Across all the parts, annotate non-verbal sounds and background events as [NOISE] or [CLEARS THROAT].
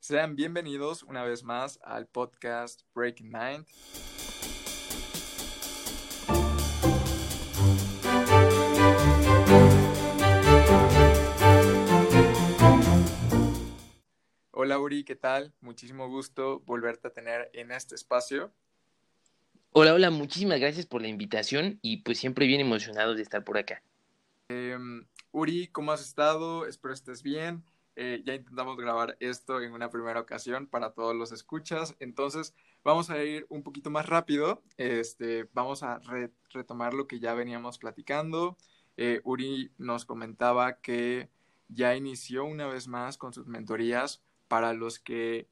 sean bienvenidos una vez más al podcast Breaking Mind. Hola Uri, ¿qué tal? Muchísimo gusto volverte a tener en este espacio. Hola, hola, muchísimas gracias por la invitación y pues siempre bien emocionados de estar por acá. Em, Uri, ¿cómo has estado? Espero estés bien. Eh, ya intentamos grabar esto en una primera ocasión para todos los escuchas, entonces vamos a ir un poquito más rápido. Este, vamos a retomar lo que ya veníamos platicando. Eh, Uri nos comentaba que ya inició una vez más con sus mentorías para los que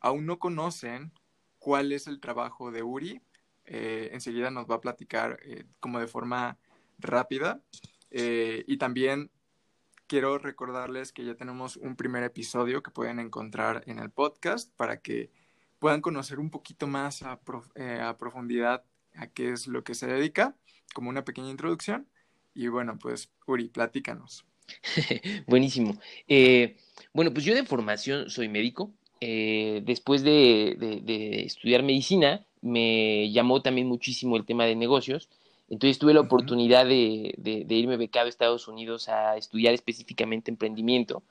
aún no conocen cuál es el trabajo de Uri. Eh, enseguida nos va a platicar como de forma rápida. y también quiero recordarles que ya tenemos un primer episodio que pueden encontrar en el podcast para que puedan conocer un poquito más a, eh, profundidad a qué es lo que se dedica, como una pequeña introducción. Y bueno, pues Uri, platícanos. [LAUGHS] Buenísimo. Eh, bueno, pues yo de formación soy médico. Eh, después de, estudiar medicina, me llamó también muchísimo el tema de negocios entonces tuve la oportunidad de, irme becado a Estados Unidos a estudiar específicamente emprendimiento.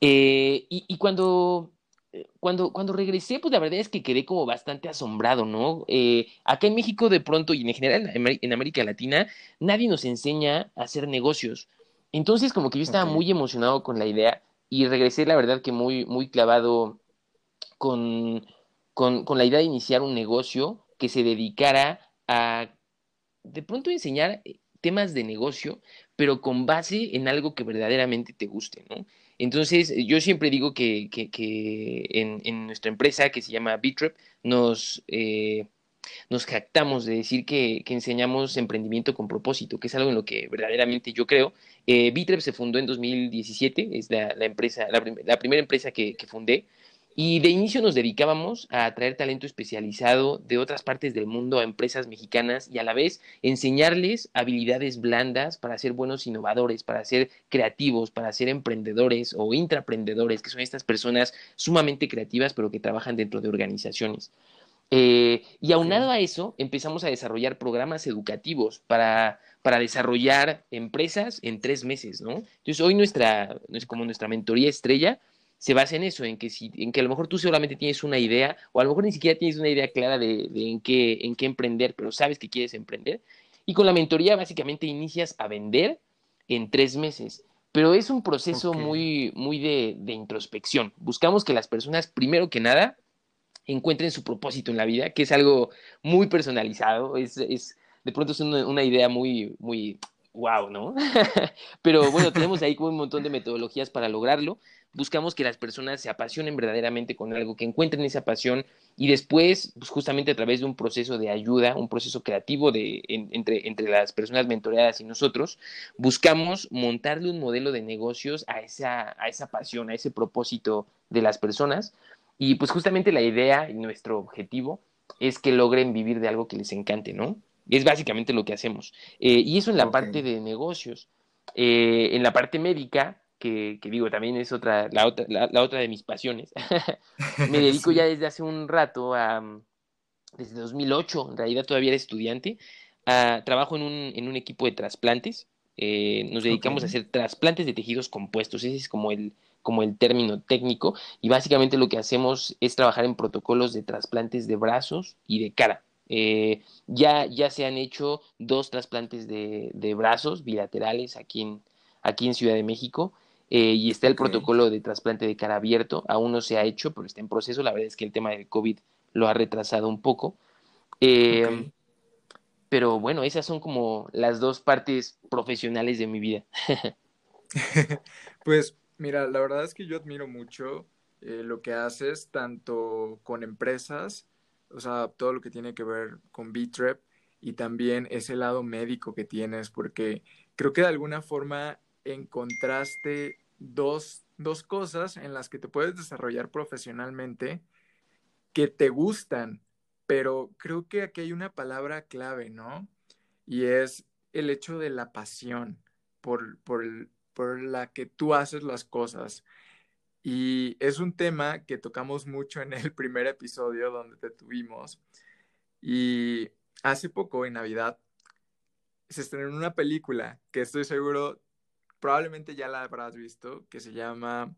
Eh, y, cuando, eh, cuando, cuando regresé, pues la verdad es que quedé como bastante asombrado, ¿no? Eh, acá en México de pronto y en general en América Latina, nadie nos enseña a hacer negocios. Entonces como que yo estaba muy emocionado con la idea y regresé, la verdad que muy, muy clavado con, con, con la idea de iniciar un negocio que se dedicara a de pronto enseñar eh, temas de negocio, pero con base en algo que verdaderamente te guste, ¿no? Entonces, yo siempre digo que, en, nuestra empresa, que se llama Bitrep, nos, eh, nos jactamos de decir que, enseñamos emprendimiento con propósito, que es algo en lo que verdaderamente yo creo. Eh, Bitrep se fundó en 2017, es la, empresa, la, la, primera empresa que, que fundé. Y de inicio nos dedicábamos a atraer talento especializado de otras partes del mundo a empresas mexicanas y a la vez enseñarles habilidades blandas para ser buenos innovadores, para ser creativos, para ser emprendedores o intraprendedores, que son estas personas sumamente creativas pero que trabajan dentro de organizaciones. Eh, y aunado a eso, empezamos a desarrollar programas educativos para, para desarrollar empresas en tres meses, ¿no? Entonces, hoy nuestra, como nuestra mentoría estrella, se basa en eso, en que, si, en que a lo mejor tú solamente tienes una idea, o a lo mejor ni siquiera tienes una idea clara de, en, qué, en qué emprender, pero sabes que quieres emprender. Y con la mentoría básicamente inicias a vender en tres meses. Pero es un proceso muy, muy de, de, introspección. Buscamos que las personas, primero que nada, encuentren su propósito en la vida, que es algo muy personalizado. Es, es de pronto es una, una idea muy, muy wow, ¿no? [LAUGHS] Pero bueno, tenemos ahí como un montón de metodologías para lograrlo buscamos que las personas se apasionen verdaderamente con algo, que encuentren esa pasión y después, pues justamente a través de un proceso de ayuda, un proceso creativo de, entre, entre las personas mentoreadas y nosotros, buscamos montarle un modelo de negocios a esa, a esa pasión, a ese propósito de las personas. Y pues justamente la idea y nuestro objetivo es que logren vivir de algo que les encante, ¿no? Es básicamente lo que hacemos. Eh, y eso en la parte de negocios. Eh, en la parte médica, que, digo, también es otra, la otra, la, otra de mis pasiones. [LAUGHS] [LAUGHS] me dedico ya desde hace un rato a, desde 2008, en realidad todavía era estudiante, a, trabajo en un, en un equipo de trasplantes. Eh, nos dedicamos a hacer trasplantes de tejidos compuestos, ese es como el, como el término técnico, y básicamente lo que hacemos es trabajar en protocolos de trasplantes de brazos y de cara. Eh, ya, ya se han hecho dos trasplantes de, de brazos bilaterales aquí en, aquí en Ciudad de México eh, y está el protocolo de trasplante de cara abierto, aún no se ha hecho, pero está en proceso. La verdad es que el tema del COVID lo ha retrasado un poco. Em, pero bueno, esas son como las dos partes profesionales de mi vida. [LAUGHS] [LAUGHS] pues mira, la verdad es que yo admiro mucho eh, lo que haces, tanto con empresas, o sea, todo lo que tiene que ver con B-Trep y también ese lado médico que tienes, porque creo que de alguna forma encontraste dos, dos cosas en las que te puedes desarrollar profesionalmente que te gustan, pero creo que aquí hay una palabra clave, ¿no? Y es el hecho de la pasión por, por, por la que tú haces las cosas. Y es un tema que tocamos mucho en el primer episodio donde te tuvimos. Y hace poco, en Navidad, se estrenó una película que estoy seguro, probablemente ya la habrás visto, que se llama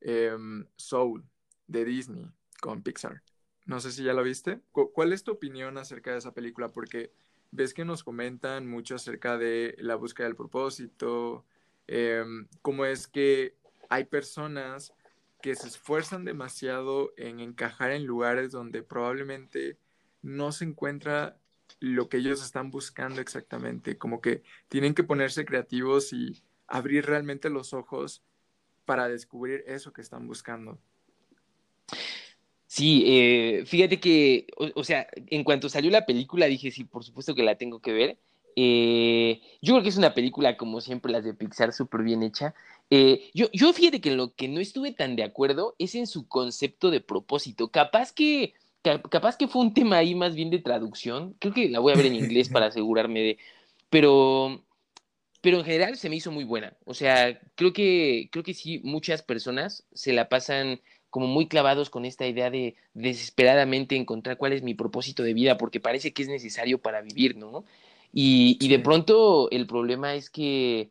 em, Soul de Disney con Pixar. No sé si ya la viste. ¿Cuál es tu opinión acerca de esa película? Porque ves que nos comentan mucho acerca de la búsqueda del propósito, em, cómo es que hay personas que se esfuerzan demasiado en encajar en lugares donde probablemente no se encuentra lo que ellos están buscando exactamente, como que tienen que ponerse creativos y abrir realmente los ojos para descubrir eso que están buscando. Sí, eh, fíjate que, o, sea, en cuanto salió la película dije, sí, por supuesto que la tengo que ver. Eh, yo creo que es una película, como siempre, las de Pixar, súper bien hecha. Eh, yo, yo fíjate que en lo que no estuve tan de acuerdo es en su concepto de propósito. Capaz que capaz que fue un tema ahí más bien de traducción. Creo que la voy a ver en inglés [LAUGHS] para asegurarme de. Pero, pero en general se me hizo muy buena. O sea, creo que, creo que sí, muchas personas se la pasan como muy clavados con esta idea de desesperadamente encontrar cuál es mi propósito de vida, porque parece que es necesario para vivir, ¿no? Y, y de pronto el problema es que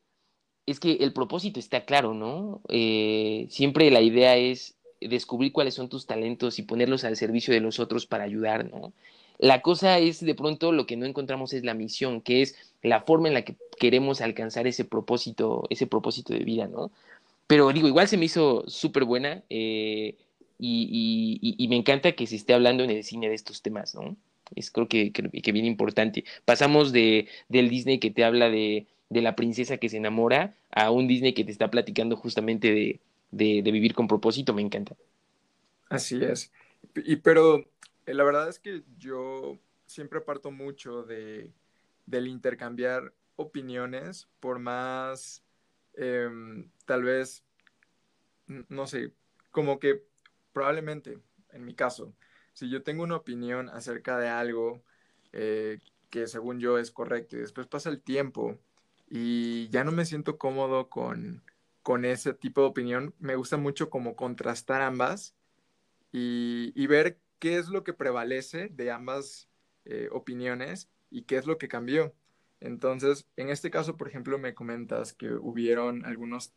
es que el propósito está claro, ¿no? Eh, siempre la idea es descubrir cuáles son tus talentos y ponerlos al servicio de los otros para ayudar, ¿no? La cosa es, de pronto, lo que no encontramos es la misión, que es la forma en la que queremos alcanzar ese propósito, ese propósito de vida, ¿no? Pero digo, igual se me hizo súper buena eh, y, me encanta que se esté hablando en el cine de estos temas, ¿no? Es creo que, que, bien importante. Pasamos de, del Disney que te habla de, de la princesa que se enamora a un Disney que te está platicando justamente de, de, vivir con propósito, me encanta. Así es. Y pero la verdad es que yo siempre parto mucho de, del intercambiar opiniones, por más, em, tal vez, no sé, como que probablemente, en mi caso, si yo tengo una opinión acerca de algo eh, que según yo es correcto y después pasa el tiempo y ya no me siento cómodo con, con ese tipo de opinión, me gusta mucho como contrastar ambas y, ver qué es lo que prevalece de ambas eh, opiniones y qué es lo que cambió. Entonces, en este caso, por ejemplo, me comentas que hubieron algunos,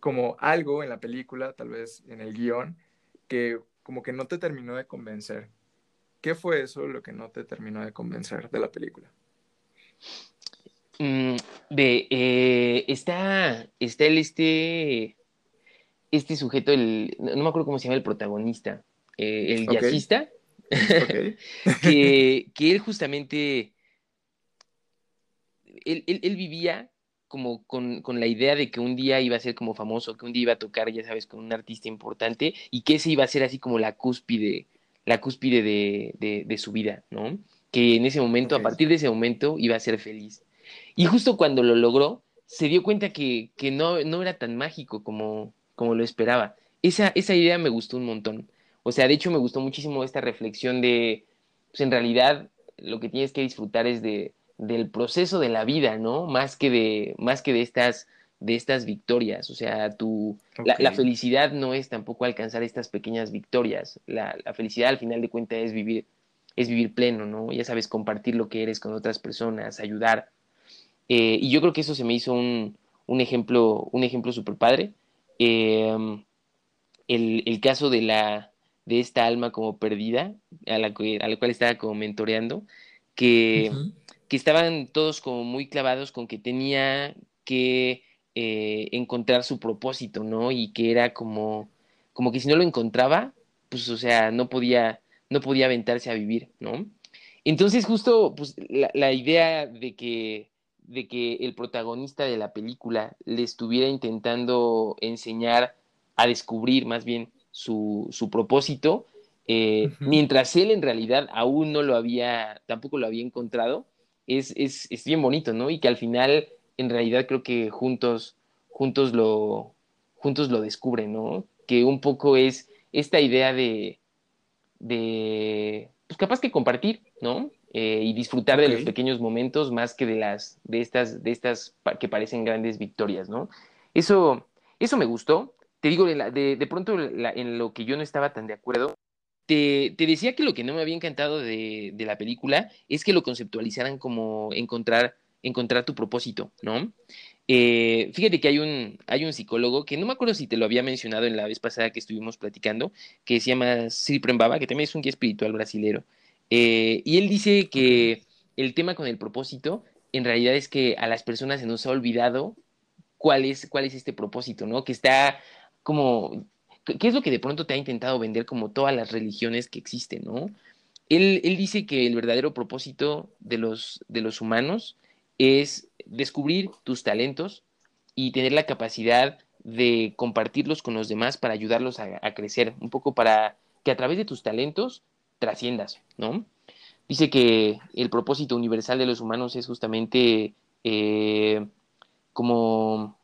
como algo en la película, tal vez en el guion, que como que no te terminó de convencer. ¿Qué fue eso lo que no te terminó de convencer de la película? Mm, de, eh, está, está el este, este sujeto, el, no me acuerdo cómo se llama el protagonista, eh, el jazzista, [LAUGHS] que, que, él justamente, él, él, vivía como con, con, la idea de que un día iba a ser como famoso, que un día iba a tocar, ya sabes, con un artista importante y que ese iba a ser así como la cúspide, la cúspide de, de, de su vida, ¿no? Que en ese momento, a partir de ese momento, iba a ser feliz. Y justo cuando lo logró, se dio cuenta que, que no, no, era tan mágico como, como lo esperaba. Esa, esa idea me gustó un montón. O sea, de hecho me gustó muchísimo esta reflexión de, pues en realidad lo que tienes que disfrutar es de, del proceso de la vida, ¿no? Más que de, más que de estas de estas victorias, o sea, tu, la, felicidad no es tampoco alcanzar estas pequeñas victorias, la, la, felicidad al final de cuentas es vivir, es vivir pleno, ¿no? Ya sabes, compartir lo que eres con otras personas, ayudar, eh, y yo creo que eso se me hizo un, un ejemplo, un ejemplo súper padre. Em, el, el, caso de la de esta alma como perdida, a la, a la cual estaba como mentoreando, que, que estaban todos como muy clavados con que tenía que eh, encontrar su propósito, ¿no? Y que era como, como que si no lo encontraba, pues, o sea, no podía, no podía aventarse a vivir, ¿no? Entonces, justo, pues, la, la idea de que de que el protagonista de la película le estuviera intentando enseñar a descubrir más bien su, su propósito, eh, mientras él en realidad aún no lo había, tampoco lo había encontrado, es, es, es, bien bonito, ¿no? Y que al final, en realidad creo que juntos, juntos lo, juntos lo descubren, ¿no? Que un poco es esta idea de, de, pues capaz que compartir, ¿no? Eh, y disfrutar de los pequeños momentos más que de las de estas de estas que parecen grandes victorias, ¿no? Eso eso me gustó. Te digo, de, pronto en lo que yo no estaba tan de acuerdo, te, decía que lo que no me había encantado de, la película es que lo conceptualizaran como encontrar, encontrar tu propósito, ¿no? Eh, fíjate que hay un, hay un psicólogo que no me acuerdo si te lo había mencionado en la vez pasada que estuvimos platicando, que se llama Sri Prembaba, que también es un guía espiritual brasilero. Eh, y él dice que el tema con el propósito en realidad es que a las personas se nos ha olvidado cuál es, cuál es este propósito, ¿no? Que está como, ¿qué es lo que de pronto te ha intentado vender como todas las religiones que existen, ¿no? Él, él dice que el verdadero propósito de los, de los humanos es descubrir tus talentos y tener la capacidad de compartirlos con los demás para ayudarlos a, crecer, un poco para que a través de tus talentos trasciendas, ¿no? Dice que el propósito universal de los humanos es justamente eh, como,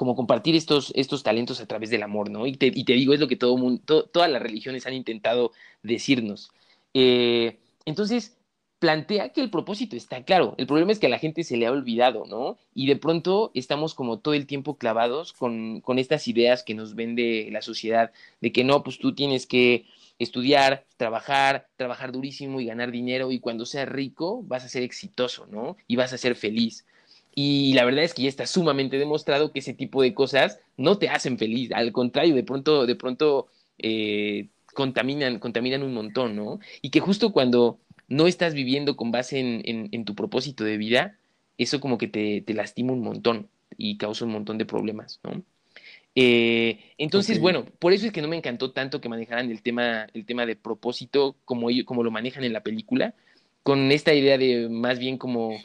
como compartir estos, estos talentos a través del amor, ¿no? Y te, digo, es lo que todo mundo, todas las religiones han intentado decirnos. Eh, entonces, plantea que el propósito está claro. El problema es que a la gente se le ha olvidado, ¿no? Y de pronto estamos como todo el tiempo clavados con, con estas ideas que nos vende la sociedad, de que no, pues tú tienes que estudiar, trabajar, trabajar durísimo y ganar dinero y cuando seas rico vas a ser exitoso, ¿no? Y vas a ser feliz. Y la verdad es que ya está sumamente demostrado que ese tipo de cosas no te hacen feliz. Al contrario, de pronto, de pronto eh, contaminan, contaminan un montón, ¿no? Y que justo cuando no estás viviendo con base en, tu propósito de vida, eso como que te, lastima un montón y causa un montón de problemas, ¿no? Eh, entonces, bueno, por eso es que no me encantó tanto que manejaran el tema, el tema de propósito como, ellos, como lo manejan en la película, con esta idea de más bien como,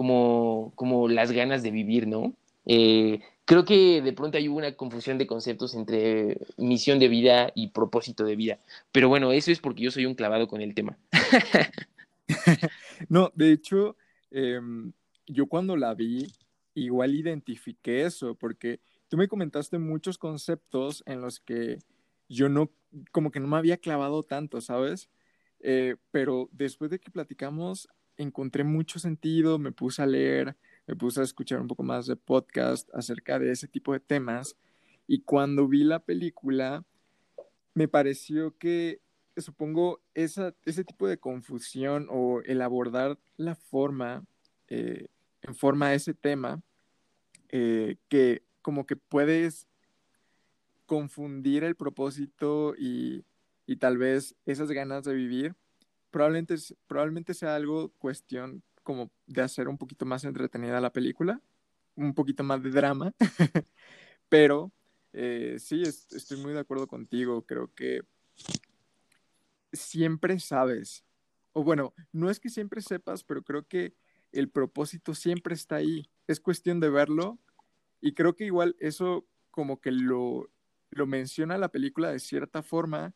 como, como las ganas de vivir, ¿no? Eh, creo que de pronto hay una confusión de conceptos entre misión de vida y propósito de vida. Pero bueno, eso es porque yo soy un clavado con el tema. [LAUGHS] no, de hecho, em, yo cuando la vi, igual identifiqué eso, porque tú me comentaste muchos conceptos en los que yo no, como que no me había clavado tanto, ¿sabes? Eh, pero después de que platicamos, encontré mucho sentido, me puse a leer, me puse a escuchar un poco más de podcast acerca de ese tipo de temas y cuando vi la película me pareció que supongo esa, ese tipo de confusión o el abordar la forma eh, en forma a ese tema eh, que como que puedes confundir el propósito y, y, tal vez esas ganas de vivir probablemente, probablemente sea algo cuestión como de hacer un poquito más entretenida la película, un poquito más de drama, [LAUGHS] pero eh, sí, estoy muy de acuerdo contigo, creo que siempre sabes, o bueno, no es que siempre sepas, pero creo que el propósito siempre está ahí, es cuestión de verlo y creo que igual eso como que lo, lo menciona la película de cierta forma,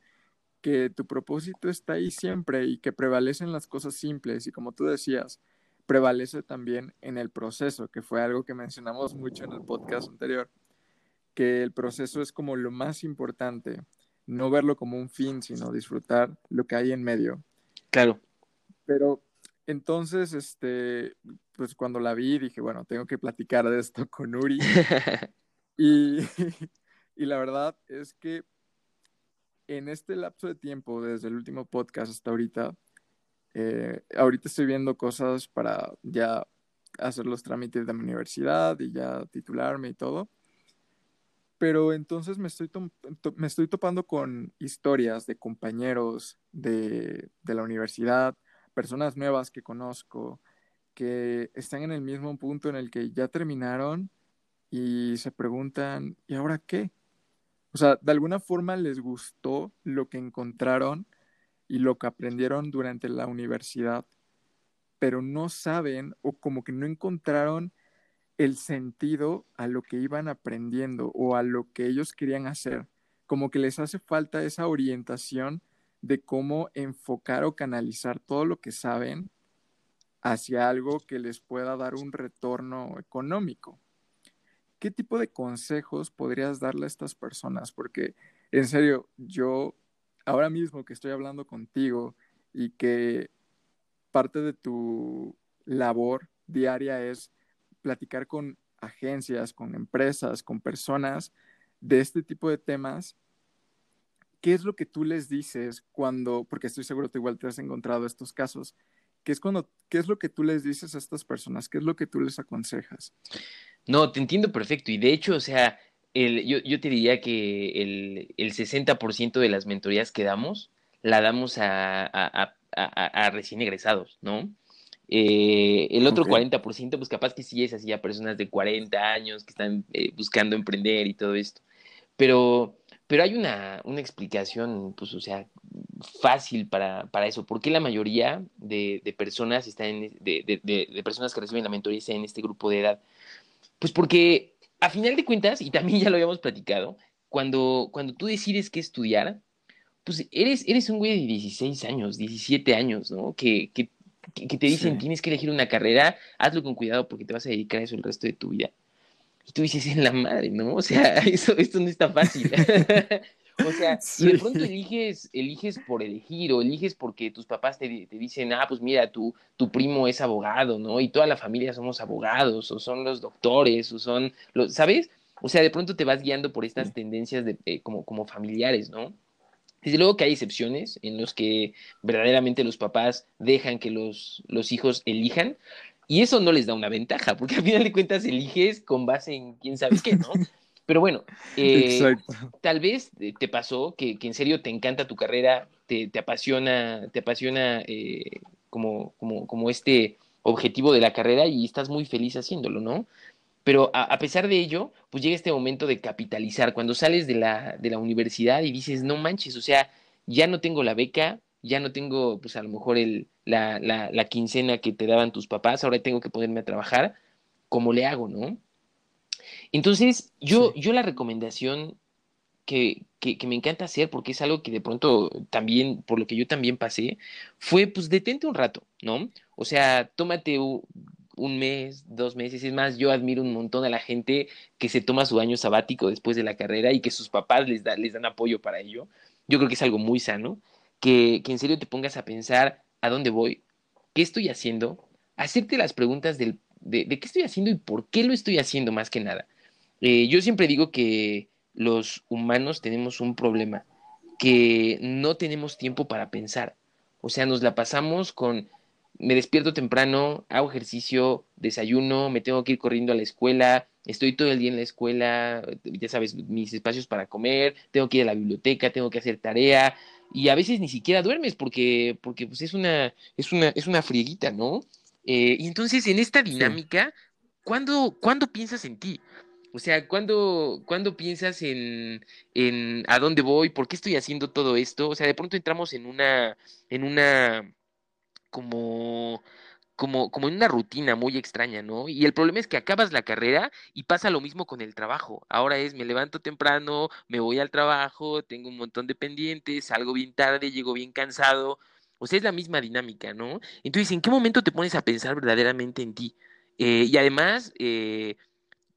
que tu propósito está ahí siempre y que prevalecen las cosas simples y como tú decías, prevalece también en el proceso, que fue algo que mencionamos mucho en el podcast anterior, que el proceso es como lo más importante, no verlo como un fin, sino disfrutar lo que hay en medio. Claro. Pero entonces, este, pues cuando la vi dije, bueno, tengo que platicar de esto con Uri. [LAUGHS] y, [LAUGHS] y la verdad es que en este lapso de tiempo, desde el último podcast hasta ahorita, eh, ahorita estoy viendo cosas para ya hacer los trámites de mi universidad y ya titularme y todo. Pero entonces me estoy, me estoy topando con historias de compañeros de, de la universidad, personas nuevas que conozco, que están en el mismo punto en el que ya terminaron y se preguntan, ¿y ahora qué? O sea, de alguna forma les gustó lo que encontraron y lo que aprendieron durante la universidad, pero no saben o como que no encontraron el sentido a lo que iban aprendiendo o a lo que ellos querían hacer. Como que les hace falta esa orientación de cómo enfocar o canalizar todo lo que saben hacia algo que les pueda dar un retorno económico. ¿Qué tipo de consejos podrías darle a estas personas? Porque, en serio, yo ahora mismo que estoy hablando contigo y que parte de tu labor diaria es platicar con agencias, con empresas, con personas de este tipo de temas, ¿qué es lo que tú les dices cuando, porque estoy seguro que igual te has encontrado estos casos, ¿qué es, cuando, ¿qué es lo que tú les dices a estas personas? ¿Qué es lo que tú les aconsejas? No, te entiendo perfecto. Y de hecho, o sea, el, yo, yo, te diría que el, el 60% de las mentorías que damos la damos a, a, a, a recién egresados, ¿no? Eh, el otro okay. 40%, pues capaz que sí es así a personas de 40 años que están eh, buscando emprender y todo esto. Pero pero hay una, una explicación, pues, o sea, fácil para, para eso. ¿Por qué la mayoría de, de personas están en, de, de, de, personas que reciben la mentoría están en este grupo de edad? Pues porque, a final de cuentas, y también ya lo habíamos platicado, cuando, cuando tú decides qué estudiar, pues eres, eres un güey de 16 años, 17 años, ¿no? Que, que, que te dicen, sí. tienes que elegir una carrera, hazlo con cuidado porque te vas a dedicar a eso el resto de tu vida. Y tú dices, en la madre, ¿no? O sea, [LAUGHS] eso, esto no está fácil. [LAUGHS] o sea, sí. [LAUGHS] y de pronto eliges, eliges por elegir o eliges porque tus papás te, te, dicen, ah, pues mira, tu, tu primo es abogado, ¿no? Y toda la familia somos abogados, o son los doctores, o son los, ¿sabes? O sea, de pronto te vas guiando por estas tendencias de, eh, como, como familiares, ¿no? Desde luego que hay excepciones en los que verdaderamente los papás dejan que los, los hijos elijan, y eso no les da una ventaja, porque al final de cuentas eliges con base en quién sabe qué, ¿no? [LAUGHS] Pero bueno, eh, tal vez te pasó que, que, en serio te encanta tu carrera, te, te apasiona, te apasiona eh, como, como, como este objetivo de la carrera y estás muy feliz haciéndolo, ¿no? Pero a, a, pesar de ello, pues llega este momento de capitalizar, cuando sales de la, de la universidad y dices, no manches, o sea, ya no tengo la beca, ya no tengo, pues a lo mejor el, la, la, la, quincena que te daban tus papás, ahora tengo que ponerme a trabajar, ¿cómo le hago, no? Entonces, yo, sí. yo la recomendación que, que, que, me encanta hacer, porque es algo que de pronto también, por lo que yo también pasé, fue pues detente un rato, ¿no? O sea, tómate un, un mes, dos meses, es más, yo admiro un montón a la gente que se toma su año sabático después de la carrera y que sus papás les, da, les dan apoyo para ello. Yo creo que es algo muy sano que, que en serio te pongas a pensar a dónde voy, qué estoy haciendo, hacerte las preguntas del, de, qué estoy haciendo y por qué lo estoy haciendo más que nada. Eh, yo siempre digo que los humanos tenemos un problema, que no tenemos tiempo para pensar. O sea, nos la pasamos con, me despierto temprano, hago ejercicio, desayuno, me tengo que ir corriendo a la escuela, estoy todo el día en la escuela, ya sabes, mis espacios para comer, tengo que ir a la biblioteca, tengo que hacer tarea, y a veces ni siquiera duermes porque, porque pues es una, es una, es una frieguita, ¿no? Eh, y entonces en esta dinámica, sí. ¿cuándo, ¿cuándo piensas en ti? O sea, ¿cuándo, ¿cuándo piensas en, en a dónde voy? ¿Por qué estoy haciendo todo esto? O sea, de pronto entramos en una, en una, como, como, como en una rutina muy extraña, ¿no? Y el problema es que acabas la carrera y pasa lo mismo con el trabajo. Ahora es, me levanto temprano, me voy al trabajo, tengo un montón de pendientes, salgo bien tarde, llego bien cansado. O sea, es la misma dinámica, ¿no? Entonces, ¿en qué momento te pones a pensar verdaderamente en ti? Eh, y además, eh,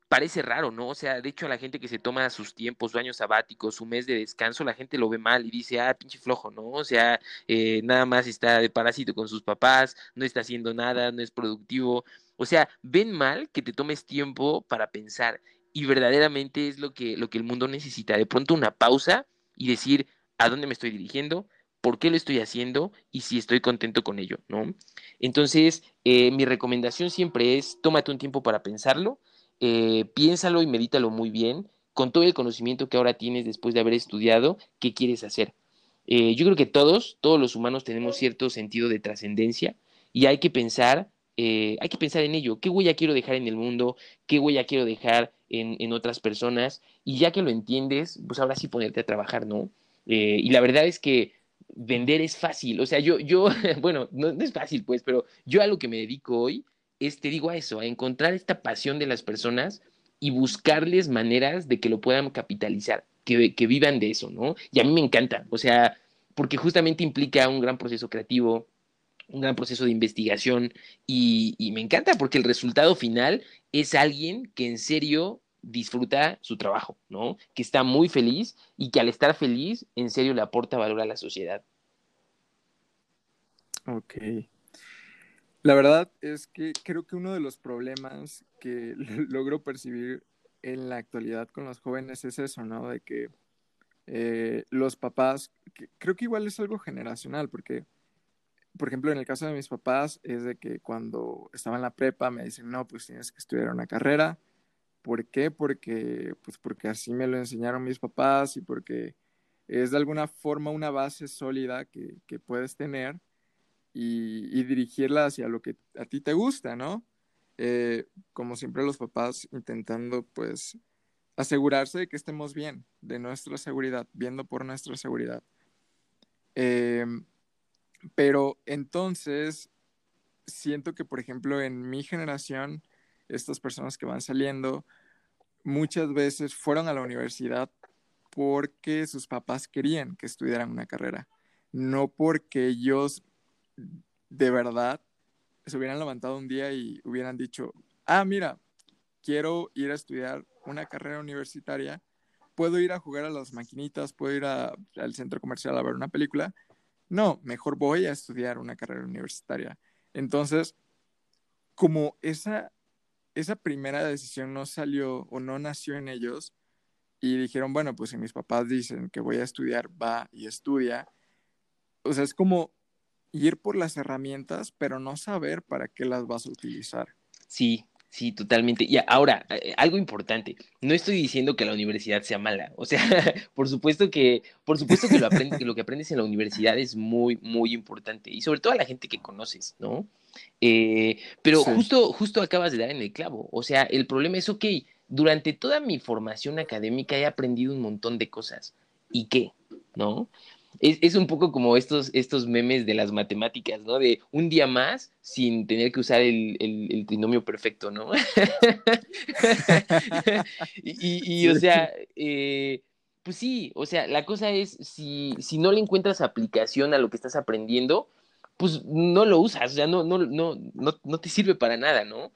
parece raro, ¿no? O sea, de hecho, a la gente que se toma sus tiempos, su año sabático, su mes de descanso, la gente lo ve mal y dice, ah, pinche flojo, ¿no? O sea, eh, nada más está de parásito con sus papás, no está haciendo nada, no es productivo. O sea, ven mal que te tomes tiempo para pensar y verdaderamente es lo que, lo que el mundo necesita. De pronto una pausa y decir, ¿a dónde me estoy dirigiendo? ¿Por qué lo estoy haciendo? Y si estoy contento con ello, ¿no? Entonces, eh, mi recomendación siempre es, tómate un tiempo para pensarlo, eh, piénsalo y medítalo muy bien, con todo el conocimiento que ahora tienes después de haber estudiado, qué quieres hacer. Eh, yo creo que todos, todos los humanos tenemos cierto sentido de trascendencia y hay que pensar, hay que pensar en ello, qué huella quiero dejar en el mundo, qué huella quiero dejar en, en otras personas y ya que lo entiendes, pues ahora sí ponerte a trabajar, ¿no? Y la verdad es que vender es fácil, o sea, yo, yo, [LAUGHS] bueno, no, es fácil pues, pero yo a lo que me dedico hoy es, te digo a eso, a encontrar esta pasión de las personas y buscarles maneras de que lo puedan capitalizar, que, que vivan de eso, ¿no? Y a mí me encanta, o sea, porque justamente implica un gran proceso creativo, un gran proceso de investigación y, me encanta porque el resultado final es alguien que en serio disfruta su trabajo, ¿no? Que está muy feliz y que al estar feliz en serio le aporta valor a la sociedad. Ok. La verdad es que creo que uno de los problemas que [LAUGHS] logro percibir en la actualidad con los jóvenes es eso, ¿no? De que eh, los papás, creo que igual es algo generacional, porque, por ejemplo, en el caso de mis papás, es de que cuando estaba en la prepa me dicen, no, pues tienes que estudiar una carrera. ¿Por qué? Porque, pues porque así me lo enseñaron mis papás y porque es de alguna forma una base sólida que, que puedes tener y, dirigirla hacia lo que a ti te gusta, ¿no? Eh, como siempre los papás intentando pues asegurarse de que estemos bien, de nuestra seguridad, viendo por nuestra seguridad. Em, pero entonces, siento que, por ejemplo, en mi generación, estas personas que van saliendo, muchas veces fueron a la universidad porque sus papás querían que estudiaran una carrera, no porque ellos de verdad se hubieran levantado un día y hubieran dicho, ah, mira, quiero ir a estudiar una carrera universitaria, puedo ir a jugar a las maquinitas, puedo ir al centro comercial a ver una película. No, mejor voy a estudiar una carrera universitaria. Entonces, como esa, esa primera decisión no salió o no nació en ellos y dijeron, bueno, pues si mis papás dicen que voy a estudiar, va y estudia. O sea, es como ir por las herramientas, pero no saber para qué las vas a utilizar. Sí, sí, totalmente. Y ahora, eh, algo importante, no estoy diciendo que la universidad sea mala, o sea, [LAUGHS] por supuesto que, por supuesto que lo, que lo que aprendes en la universidad es muy, muy importante, y sobre todo a la gente que conoces, ¿no? Eh, pero justo, justo acabas de dar en el clavo, o sea, el problema es, ok, durante toda mi formación académica he aprendido un montón de cosas, ¿y qué? ¿No? es, un poco como estos, estos memes de las matemáticas, ¿no? De un día más sin tener que usar el, trinomio perfecto, ¿no? [LAUGHS] y, o sea, eh, pues sí, o sea, la cosa es, si, si no le encuentras aplicación a lo que estás aprendiendo, pues no lo usas, o sea, no, no, no, no, no te sirve para nada, ¿no?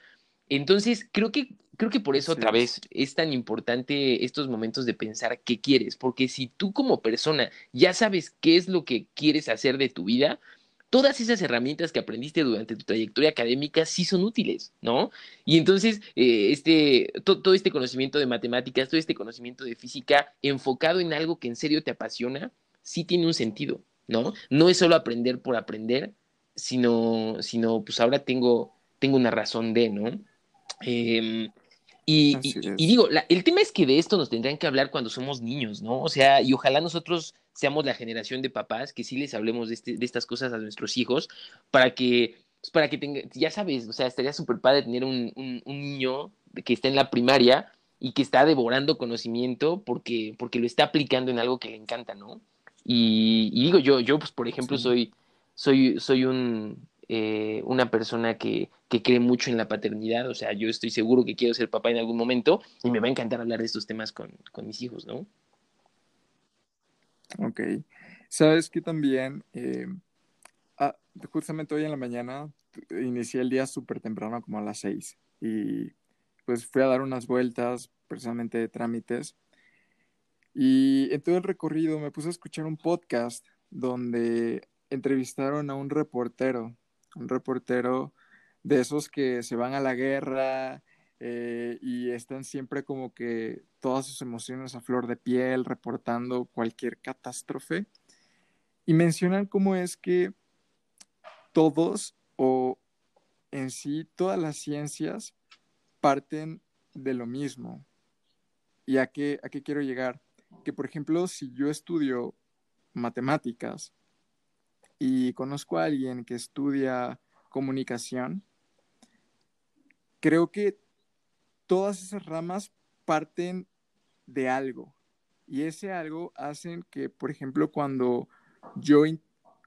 Entonces, creo que, creo que por eso otra vez es tan importante estos momentos de pensar qué quieres, porque si tú como persona ya sabes qué es lo que quieres hacer de tu vida, todas esas herramientas que aprendiste durante tu trayectoria académica sí son útiles, ¿no? Y entonces, eh, este, todo este conocimiento de matemáticas, todo este conocimiento de física enfocado en algo que en serio te apasiona, sí tiene un sentido, ¿no? No es solo aprender por aprender, sino, sino pues ahora tengo, tengo una razón de, ¿no? Em, y, digo, el tema es que de esto nos tendrían que hablar cuando somos niños, ¿no? O sea, y ojalá nosotros seamos la generación de papás que sí les hablemos de, este, de estas cosas a nuestros hijos para que, pues, para que tenga, ya sabes, o sea, estaría súper padre tener un, un, niño que está en la primaria y que está devorando conocimiento porque, porque lo está aplicando en algo que le encanta, ¿no? Y, digo, yo, yo pues, por ejemplo, soy, soy, soy un, eh, una persona que, que, cree mucho en la paternidad, o sea, yo estoy seguro que quiero ser papá en algún momento y me va a encantar hablar de estos temas con, con mis hijos, ¿no? Ok. Sabes que también, eh, ah, justamente hoy en la mañana, inicié el día súper temprano, como a las seis, y pues fui a dar unas vueltas, precisamente de trámites, y en todo el recorrido me puse a escuchar un podcast donde entrevistaron a un reportero un reportero de esos que se van a la guerra eh, y están siempre como que todas sus emociones a flor de piel, reportando cualquier catástrofe. Y mencionan cómo es que todos o en sí todas las ciencias parten de lo mismo. ¿Y a qué, a qué quiero llegar? Que por ejemplo, si yo estudio matemáticas, y conozco a alguien que estudia comunicación, creo que todas esas ramas parten de algo. Y ese algo hacen que, por ejemplo, cuando yo,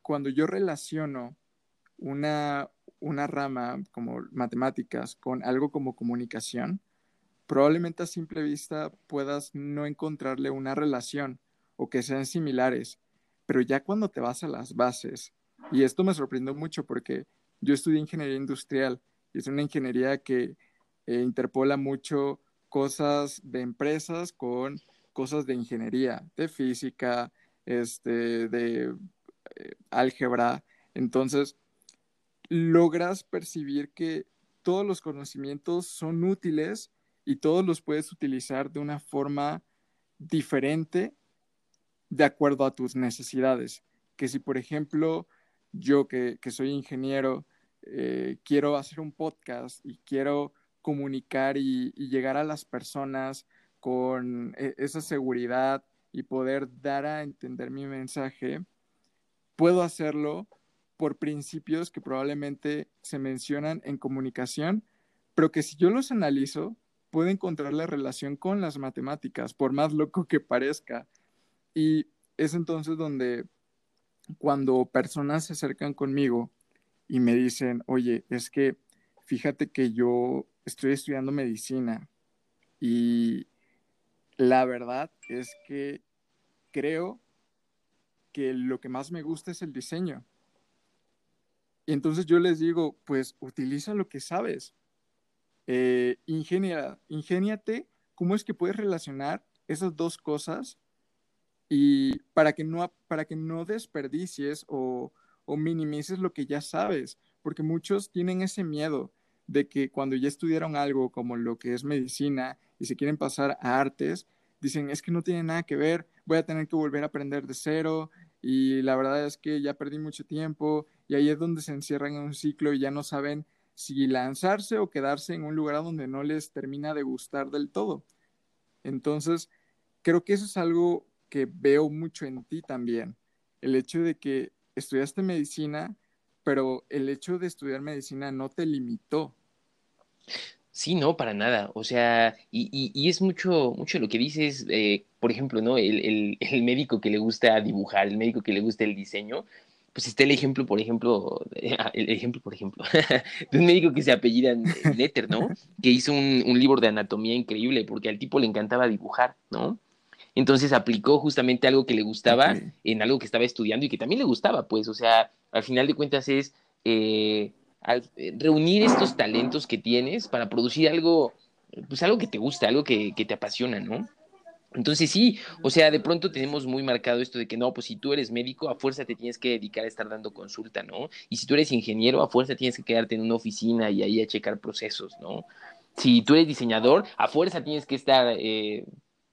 cuando yo relaciono una, una rama como matemáticas con algo como comunicación, probablemente a simple vista puedas no encontrarle una relación o que sean similares, pero ya cuando te vas a las bases, y esto me sorprendió mucho porque yo estudié ingeniería industrial y es una ingeniería que eh, interpola mucho cosas de empresas con cosas de ingeniería, de física, este, de eh, álgebra. Entonces, logras percibir que todos los conocimientos son útiles y todos los puedes utilizar de una forma diferente de acuerdo a tus necesidades. Que si, por ejemplo, yo que, soy ingeniero, eh, quiero hacer un podcast y quiero comunicar y, llegar a las personas con e, esa seguridad y poder dar a entender mi mensaje, puedo hacerlo por principios que probablemente se mencionan en comunicación, pero que si yo los analizo, puedo encontrar la relación con las matemáticas, por más loco que parezca. Y es entonces donde cuando personas se acercan conmigo y me dicen, oye, es que fíjate que yo estoy estudiando medicina y la verdad es que creo que lo que más me gusta es el diseño. Y entonces yo les digo, pues utiliza lo que sabes. Eh, ingenia, cómo es que puedes relacionar esas dos cosas y para que no, para que no desperdicies o minimices lo que ya sabes, porque muchos tienen ese miedo de que cuando ya estudiaron algo como lo que es medicina y se quieren pasar a artes, dicen, es que no tiene nada que ver, voy a tener que volver a aprender de cero y la verdad es que ya perdí mucho tiempo y ahí es donde se encierran en un ciclo y ya no saben si lanzarse o quedarse en un lugar donde no les termina de gustar del todo. Entonces, creo que eso es algo que veo mucho en ti también, el hecho de que estudiaste medicina, pero el hecho de estudiar medicina no te limitó. Sí, no, para nada. O sea, y, y, es mucho, mucho lo que dices, eh, por ejemplo, ¿no? El, el, médico que le gusta dibujar, el médico que le gusta el diseño, pues está el ejemplo, por ejemplo, ah, el ejemplo, por ejemplo, [LAUGHS] de un médico que se apellida Letter, ¿no? Que hizo un, un, libro de anatomía increíble porque al tipo le encantaba dibujar, ¿no? Entonces aplicó justamente algo que le gustaba en algo que estaba estudiando y que también le gustaba, pues, o sea, al final de cuentas es eh, eh, reunir estos talentos que tienes para producir algo, pues algo que te gusta, algo que, que te apasiona, ¿no? Entonces sí, o sea, de pronto tenemos muy marcado esto de que no, pues si tú eres médico, a fuerza te tienes que dedicar a estar dando consulta, ¿no? Y si tú eres ingeniero, a fuerza tienes que quedarte en una oficina y ahí a checar procesos, ¿no? Si tú eres diseñador, a fuerza tienes que estar, eh,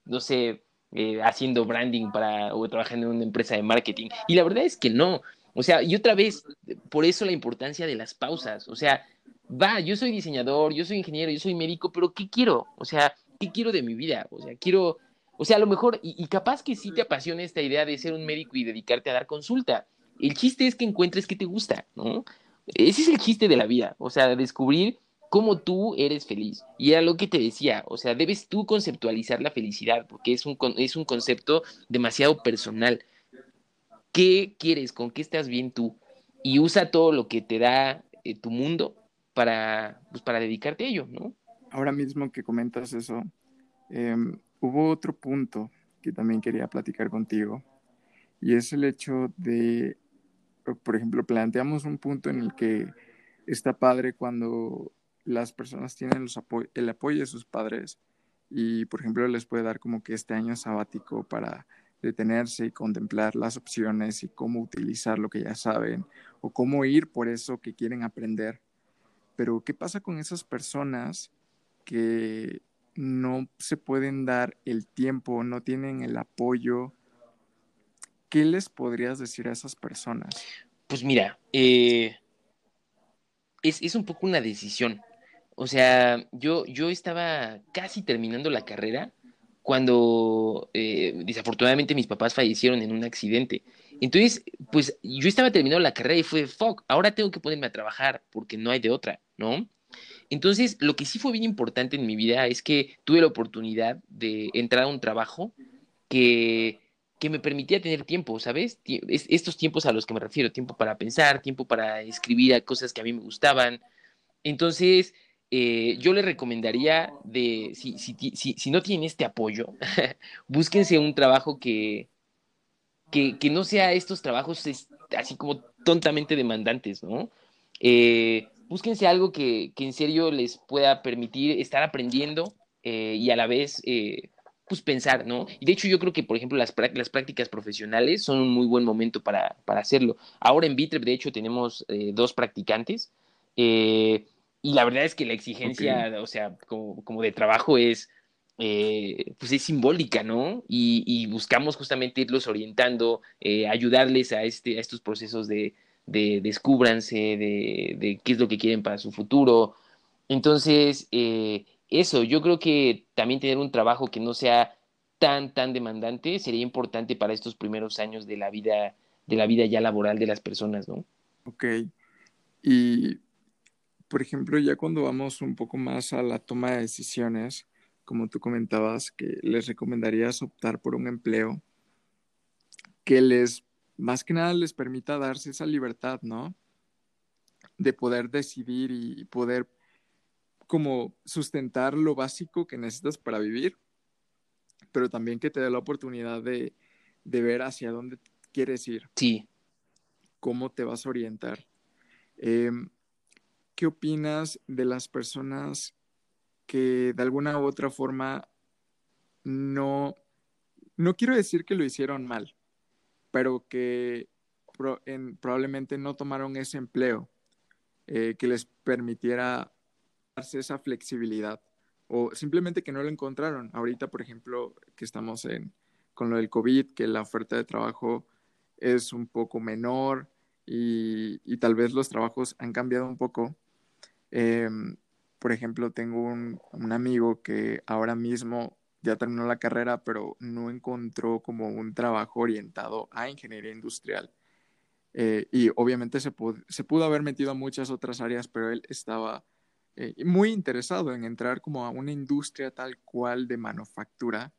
no sé, eh, haciendo branding para o trabajando en una empresa de marketing. Y la verdad es que no. O sea, y otra vez, por eso la importancia de las pausas. O sea, va, yo soy diseñador, yo soy ingeniero, yo soy médico, pero ¿qué quiero? O sea, ¿qué quiero de mi vida? O sea, quiero, o sea, a lo mejor, y, capaz que sí te apasiona esta idea de ser un médico y dedicarte a dar consulta. El chiste es que encuentres qué te gusta, ¿no? Ese es el chiste de la vida, o sea, descubrir cómo tú eres feliz. Y era lo que te decía, o sea, debes tú conceptualizar la felicidad, porque es un, es un concepto demasiado personal. ¿Qué quieres? ¿Con qué estás bien tú? Y usa todo lo que te da eh, tu mundo para, pues, para dedicarte a ello, ¿no? Ahora mismo que comentas eso, em, hubo otro punto que también quería platicar contigo, y es el hecho de, por ejemplo, planteamos un punto en el que está padre cuando las personas tienen el apoyo de sus padres y, por ejemplo, les puede dar como que este año sabático para detenerse y contemplar las opciones y cómo utilizar lo que ya saben o cómo ir por eso que quieren aprender. Pero, ¿qué pasa con esas personas que no se pueden dar el tiempo, no tienen el apoyo? ¿Qué les podrías decir a esas personas? Pues mira, eh, es, es, un poco una decisión. O sea, yo, yo estaba casi terminando la carrera cuando eh, desafortunadamente mis papás fallecieron en un accidente. Entonces, pues yo estaba terminando la carrera y fue, fuck, ahora tengo que ponerme a trabajar porque no hay de otra, ¿no? Entonces, lo que sí fue bien importante en mi vida es que tuve la oportunidad de entrar a un trabajo que, que me permitía tener tiempo, ¿sabes? Estos tiempos a los que me refiero, tiempo para pensar, tiempo para escribir a cosas que a mí me gustaban. Entonces, eh, yo le recomendaría de, si, si, si, si no tienen este apoyo, [LAUGHS] búsquense un trabajo que, que, que, no sea estos trabajos así como tontamente demandantes, ¿no? Eh, búsquense algo que, que, en serio les pueda permitir estar aprendiendo eh, y a la vez, pues pensar, ¿no? Y de hecho yo creo que, por ejemplo, las, las prácticas profesionales son un muy buen momento para, para hacerlo. Ahora en Bitrep, de hecho, tenemos dos practicantes. Eh, y la verdad es que la exigencia, o sea, como, como, de trabajo es, eh, pues es simbólica, ¿no? Y, y buscamos justamente irlos orientando, eh, ayudarles a, este, a estos procesos de, de descúbranse, de, qué es lo que quieren para su futuro. Entonces, eh, eso, yo creo que también tener un trabajo que no sea tan, tan demandante sería importante para estos primeros años de la vida, de la vida ya laboral de las personas, ¿no? Ok. Y por ejemplo, ya cuando vamos un poco más a la toma de decisiones, como tú comentabas, que les recomendarías optar por un empleo que les, más que nada, les permita darse esa libertad, ¿no? De poder decidir y poder como sustentar lo básico que necesitas para vivir, pero también que te dé la oportunidad de, de ver hacia dónde quieres ir. Sí. Cómo te vas a orientar. Eh, ¿qué opinas de las personas que de alguna u otra forma no, no quiero decir que lo hicieron mal, pero que probablemente no tomaron ese empleo eh, que les permitiera darse esa flexibilidad o simplemente que no lo encontraron. Ahorita, por ejemplo, que estamos en, con lo del COVID, que la oferta de trabajo es un poco menor y, tal vez los trabajos han cambiado un poco. Em, por ejemplo, tengo un, amigo que ahora mismo ya terminó la carrera, pero no encontró como un trabajo orientado a ingeniería industrial. Eh, y obviamente se, se, pudo haber metido a muchas otras áreas, pero él estaba eh, muy interesado en entrar como a una industria tal cual de manufactura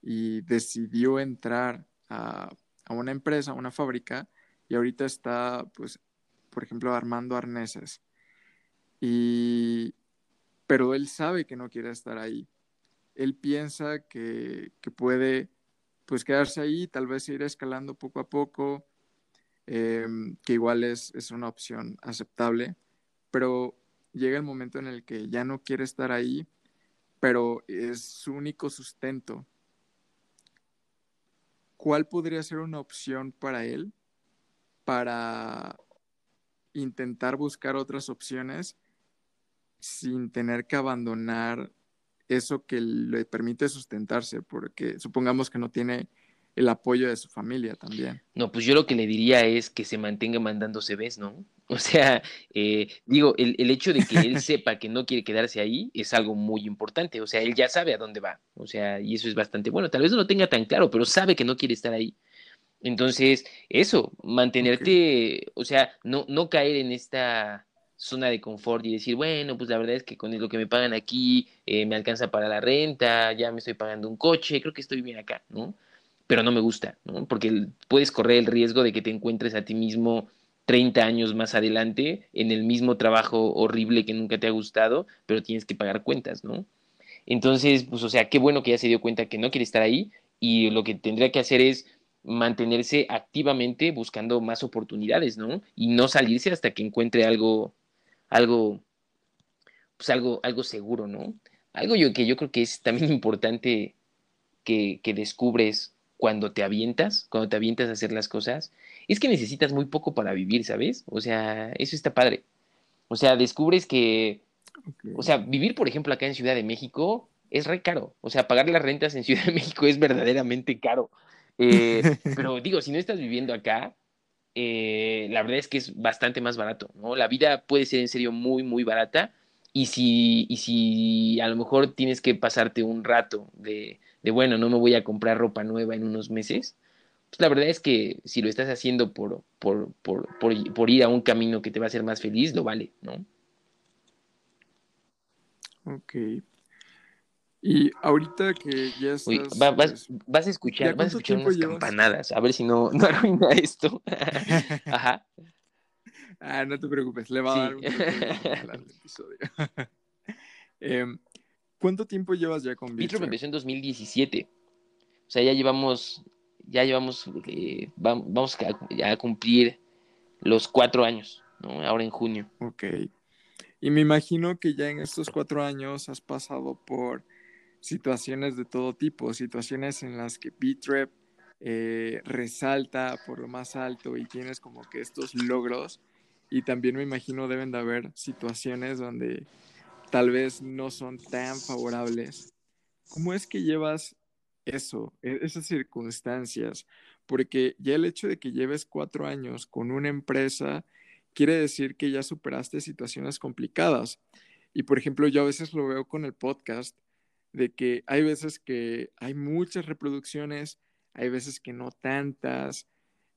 y decidió entrar a, a una empresa, a una fábrica, y ahorita está, pues, por ejemplo, armando arneses. Y, pero él sabe que no quiere estar ahí. Él piensa que, que puede pues quedarse ahí, tal vez ir escalando poco a poco, em, que igual es, es una opción aceptable, pero llega el momento en el que ya no quiere estar ahí, pero es su único sustento. ¿Cuál podría ser una opción para él para intentar buscar otras opciones sin tener que abandonar eso que le permite sustentarse, porque supongamos que no tiene el apoyo de su familia también. No, pues yo lo que le diría es que se mantenga mandando CVs, ¿no? [LAUGHS] O sea, eh, digo, el, el, hecho de que él [LAUGHS] sepa que no quiere quedarse ahí es algo muy importante, o sea, él ya sabe a dónde va, o sea, y eso es bastante bueno, tal vez no lo tenga tan claro, pero sabe que no quiere estar ahí. Entonces, eso, mantenerte, o sea, no, no caer en esta zona de confort y decir, bueno, pues la verdad es que con lo que me pagan aquí eh, me alcanza para la renta, ya me estoy pagando un coche, creo que estoy bien acá, ¿no? Pero no me gusta, ¿no? Porque puedes correr el riesgo de que te encuentres a ti mismo 30 años más adelante en el mismo trabajo horrible que nunca te ha gustado, pero tienes que pagar cuentas, ¿no? Entonces, pues, o sea, qué bueno que ya se dio cuenta que no quiere estar ahí y lo que tendría que hacer es mantenerse activamente buscando más oportunidades, ¿no? Y no salirse hasta que encuentre algo algo, pues algo, algo seguro, ¿no? Algo yo, que yo creo que es también importante que, que descubres cuando te avientas, cuando te avientas a hacer las cosas, es que necesitas muy poco para vivir, ¿sabes? O sea, eso está padre. O sea, descubres que, o sea, vivir, por ejemplo, acá en Ciudad de México es re caro. O sea, pagar las rentas en Ciudad de México es verdaderamente caro. Eh, [LAUGHS] pero digo, si no estás viviendo acá, eh, la verdad es que es bastante más barato, ¿no? La vida puede ser en serio muy, muy barata y si, y si a lo mejor tienes que pasarte un rato de, de, bueno, no me voy a comprar ropa nueva en unos meses, pues la verdad es que si lo estás haciendo por, por, por, por, por ir a un camino que te va a hacer más feliz, lo vale, ¿no? Ok, y ahorita que ya estás... Uy, va, vas, pues, vas, a escuchar, vas a escuchar unas llevas? campanadas, a ver si no, [LAUGHS] no arruina esto. [LAUGHS] Ajá. Ah, no te preocupes, le va a dar un al episodio. [LAUGHS] eh, ¿Cuánto tiempo llevas ya con Bitrop? empezó en 2017. O sea, ya llevamos, ya llevamos, eh, vamos a, a, cumplir los cuatro años, ¿no? Ahora en junio. Ok. Y me imagino que ya en estos cuatro años has pasado por situaciones de todo tipo, situaciones en las que Bitrep eh, resalta por lo más alto y tienes como que estos logros y también me imagino deben de haber situaciones donde tal vez no son tan favorables. ¿Cómo es que llevas eso, e-, esas circunstancias? Porque ya el hecho de que lleves cuatro años con una empresa quiere decir que ya superaste situaciones complicadas. Y por ejemplo, yo a veces lo veo con el podcast, de que hay veces que hay muchas reproducciones, hay veces que no tantas,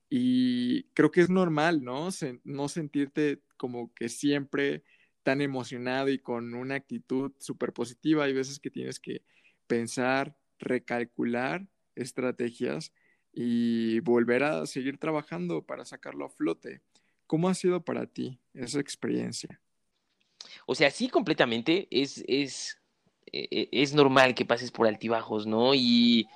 y creo que es normal, ¿no? no sentirte como que siempre tan emocionado y con una actitud súper positiva. Hay veces que tienes que pensar, recalcular estrategias y volver a seguir trabajando para sacarlo a flote. ¿Cómo ha sido para ti esa experiencia? O sea, sí, completamente. Es, es, es normal que pases por altibajos, ¿no? Y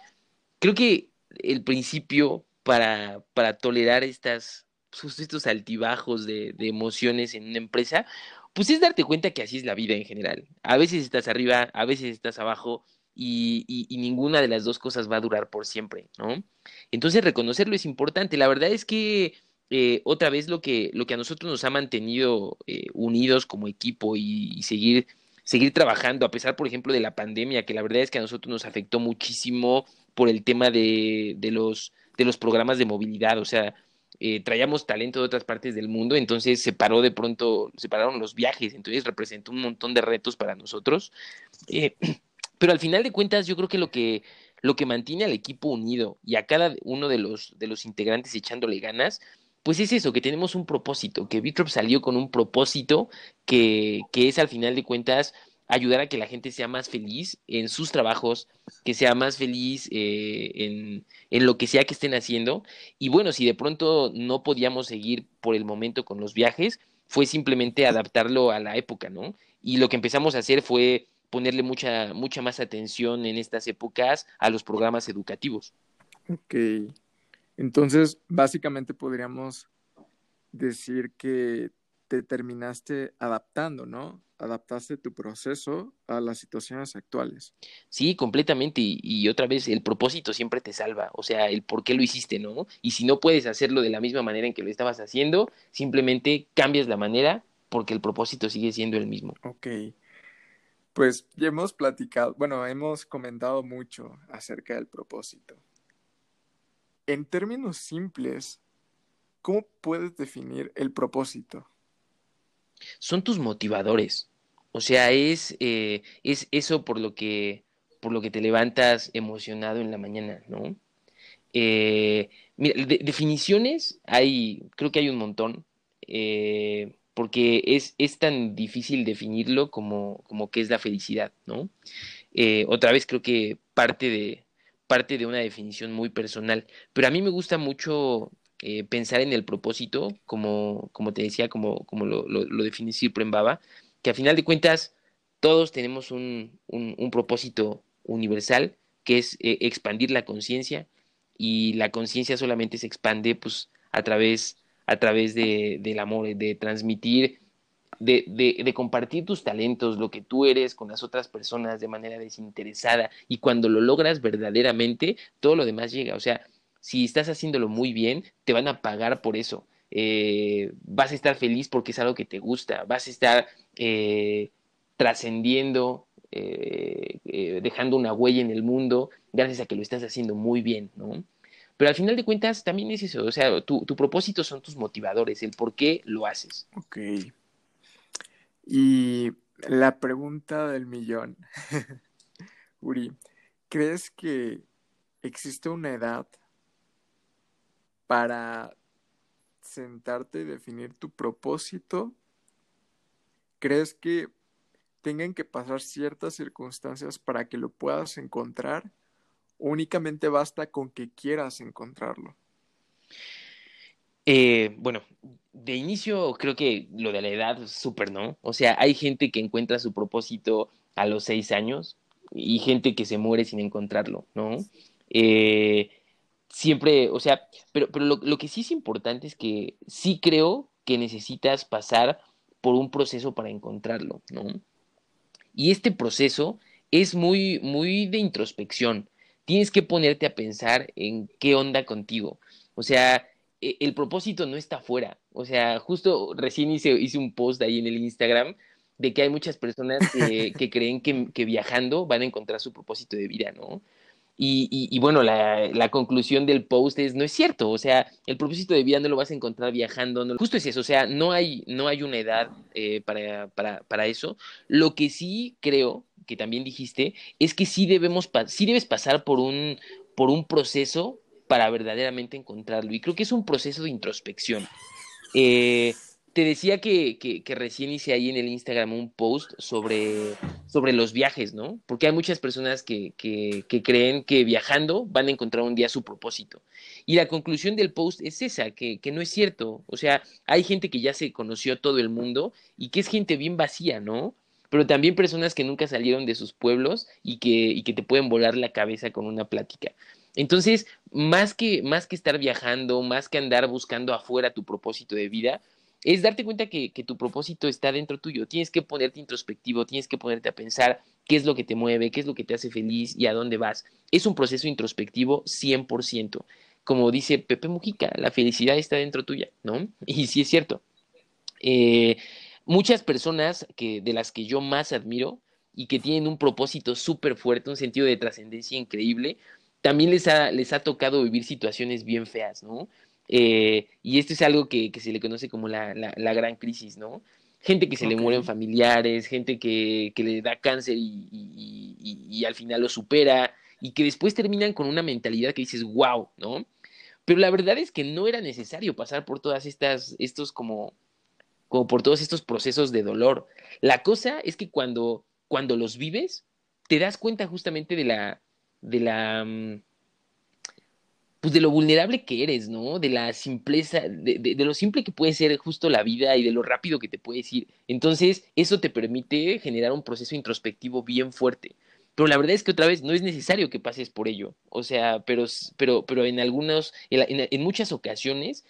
creo que el principio para, para tolerar estas, pues, estos altibajos de, emociones en una empresa, pues es darte cuenta que así es la vida en general. A veces estás arriba, a veces estás abajo y, ninguna de las dos cosas va a durar por siempre, ¿no? Entonces reconocerlo es importante. La verdad es que eh, otra vez lo que, lo que a nosotros nos ha mantenido eh, unidos como equipo y seguir seguir trabajando, a pesar, por ejemplo, de la pandemia, que la verdad es que a nosotros nos afectó muchísimo por el tema de, de los de los programas de movilidad, o sea, eh, traíamos talento de otras partes del mundo, entonces se paró de pronto, se pararon los viajes, entonces representó un montón de retos para nosotros. Eh, [CLEARS THROAT] pero al final de cuentas, yo creo que lo que lo que mantiene al equipo unido y a cada uno de los, de los integrantes echándole ganas, pues es eso, que tenemos un propósito, que Bitrop salió con un propósito que, que es al final de cuentas ayudar a que la gente sea más feliz en sus trabajos, que sea más feliz eh, en, en, lo que sea que estén haciendo. Y bueno, si de pronto no podíamos seguir por el momento con los viajes, fue simplemente adaptarlo a la época, ¿no? Y lo que empezamos a hacer fue ponerle mucha, mucha más atención en estas épocas a los programas educativos. Ok. Entonces, básicamente podríamos decir que te terminaste adaptando, ¿no? Adaptaste tu proceso a las situaciones actuales. Sí, completamente. Y, otra vez, el propósito siempre te salva. O sea, el por qué lo hiciste, ¿no? Y si no puedes hacerlo de la misma manera en que lo estabas haciendo, simplemente cambias la manera porque el propósito sigue siendo el mismo. Ok. Pues ya hemos platicado, bueno, hemos comentado mucho acerca del propósito. En términos simples, ¿cómo puedes definir el propósito? son tus motivadores. O sea, es, eh, es eso por lo que por lo que te levantas emocionado en la mañana, ¿no? Eh, mira, definiciones hay, creo que hay un montón, eh, porque es, es tan difícil definirlo como, como qué es la felicidad, ¿no? otra vez creo que parte de, parte de una definición muy personal, pero a mí me gusta mucho eh, pensar en el propósito, como, como te decía, como, como lo, lo, define Baba, que a final de cuentas todos tenemos un, un, propósito universal, que es eh, expandir la conciencia, y la conciencia solamente se expande pues, a través, a través de, del amor, de transmitir, de, de, compartir tus talentos, lo que tú eres con las otras personas de manera desinteresada, y cuando lo logras verdaderamente, todo lo demás llega. O sea, si estás haciéndolo muy bien, te van a pagar por eso. Eh, vas a estar feliz porque es algo que te gusta, vas a estar eh, trascendiendo, eh, dejando una huella en el mundo gracias a que lo estás haciendo muy bien, ¿no? Pero al final de cuentas también es eso, o sea, tu, tu propósito son tus motivadores, el por qué lo haces. Ok. Y la pregunta del millón, [LAUGHS] Uri, ¿crees que existe una edad para sentarte y definir tu propósito, ¿crees que tengan que pasar ciertas circunstancias para que lo puedas encontrar? únicamente basta con que quieras encontrarlo? Eh, bueno, de inicio creo que lo de la edad súper, ¿no? O sea, hay gente que encuentra su propósito a los seis años y gente que se muere sin encontrarlo, ¿no? Eh, siempre, o sea, pero, pero lo, lo, que sí es importante es que sí creo que necesitas pasar por un proceso para encontrarlo, ¿no? Y este proceso es muy, muy de introspección. Tienes que ponerte a pensar en qué onda contigo. O sea, el propósito no está afuera. O sea, justo recién hice, hice un post ahí en el Instagram de que hay muchas personas que, [LAUGHS] creen que, viajando van a encontrar su propósito de vida, ¿no? Y, bueno, la, conclusión del post es, no es cierto, o sea, el propósito de vida no lo vas a encontrar viajando, no, justo es eso, o sea, no hay, no hay una edad eh, para, para, para, eso. Lo que sí creo, que también dijiste, es que sí, debemos, sí debes pasar por un, por un proceso para verdaderamente encontrarlo. Y creo que es un proceso de introspección. Eh, te decía que, recién hice ahí en el Instagram un post sobre, sobre los viajes, ¿no? Porque hay muchas personas que, que, creen que viajando van a encontrar un día su propósito. Y la conclusión del post es esa, que, no es cierto. O sea, hay gente que ya se conoció todo el mundo y que es gente bien vacía, ¿no? Pero también personas que nunca salieron de sus pueblos y que, y que te pueden volar la cabeza con una plática. Entonces, más que, más que estar viajando, más que andar buscando afuera tu propósito de vida, es darte cuenta que, tu propósito está dentro tuyo. Tienes que ponerte introspectivo, tienes que ponerte a pensar qué es lo que te mueve, qué es lo que te hace feliz y a dónde vas. Es un proceso introspectivo 100%. Como dice Pepe Mujica, la felicidad está dentro tuya, ¿no? [LAUGHS] Y sí es cierto. Eh, muchas personas que, de las que yo más admiro y que tienen un propósito súper fuerte, un sentido de trascendencia increíble, también les ha, les ha tocado vivir situaciones bien feas, ¿no? Eh, y esto es algo que, se le conoce como la, la, gran crisis, ¿no? Gente que se le mueren familiares, gente que, que le da cáncer y, y, al final lo supera, y que después terminan con una mentalidad que dices, wow, ¿no? Pero la verdad es que no era necesario pasar por todas estas, estos como, como por todos estos procesos de dolor. La cosa es que cuando, cuando los vives, te das cuenta justamente de la, de la pues de lo vulnerable que eres, ¿no? De la simpleza, de, de, lo simple que puede ser justo la vida y de lo rápido que te puedes ir. Entonces, eso te permite generar un proceso introspectivo bien fuerte. Pero la verdad es que otra vez no es necesario que pases por ello. O sea, pero, pero, pero en algunos, en, en muchas ocasiones,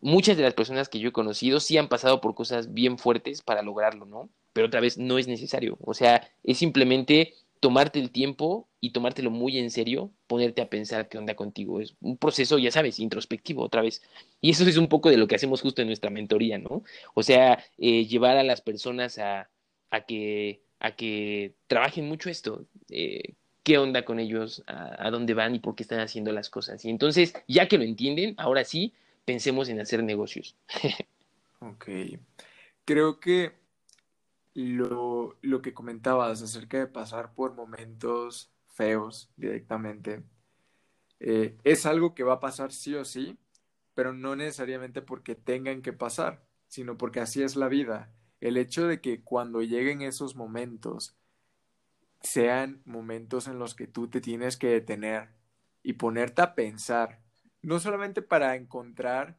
muchas de las personas que yo he conocido sí han pasado por cosas bien fuertes para lograrlo, ¿no? Pero otra vez no es necesario. O sea, es simplemente tomarte el tiempo y tomártelo muy en serio, ponerte a pensar qué onda contigo. Es un proceso, ya sabes, introspectivo otra vez. Y eso es un poco de lo que hacemos justo en nuestra mentoría, ¿no? O sea, eh, llevar a las personas a, a, que, a que trabajen mucho esto. Eh, qué onda con ellos, a, dónde van y por qué están haciendo las cosas. Y entonces, ya que lo entienden, ahora sí, pensemos en hacer negocios. [LAUGHS] ok. Creo que lo, lo que comentabas acerca de pasar por momentos feos directamente, eh, es algo que va a pasar sí o sí, pero no necesariamente porque tengan que pasar, sino porque así es la vida. El hecho de que cuando lleguen esos momentos sean momentos en los que tú te tienes que detener y ponerte a pensar, no solamente para encontrar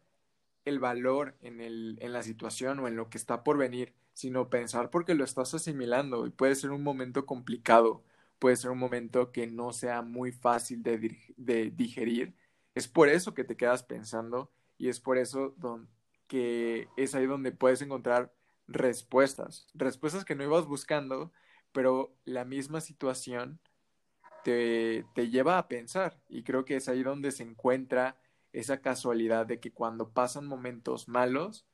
el valor en, el, en la situación o en lo que está por venir, sino pensar porque lo estás asimilando y puede ser un momento complicado, puede ser un momento que no sea muy fácil de, de digerir. Es por eso que te quedas pensando y es por eso que es ahí donde puedes encontrar respuestas, respuestas que no ibas buscando, pero la misma situación te, te lleva a pensar y creo que es ahí donde se encuentra esa casualidad de que cuando pasan momentos malos,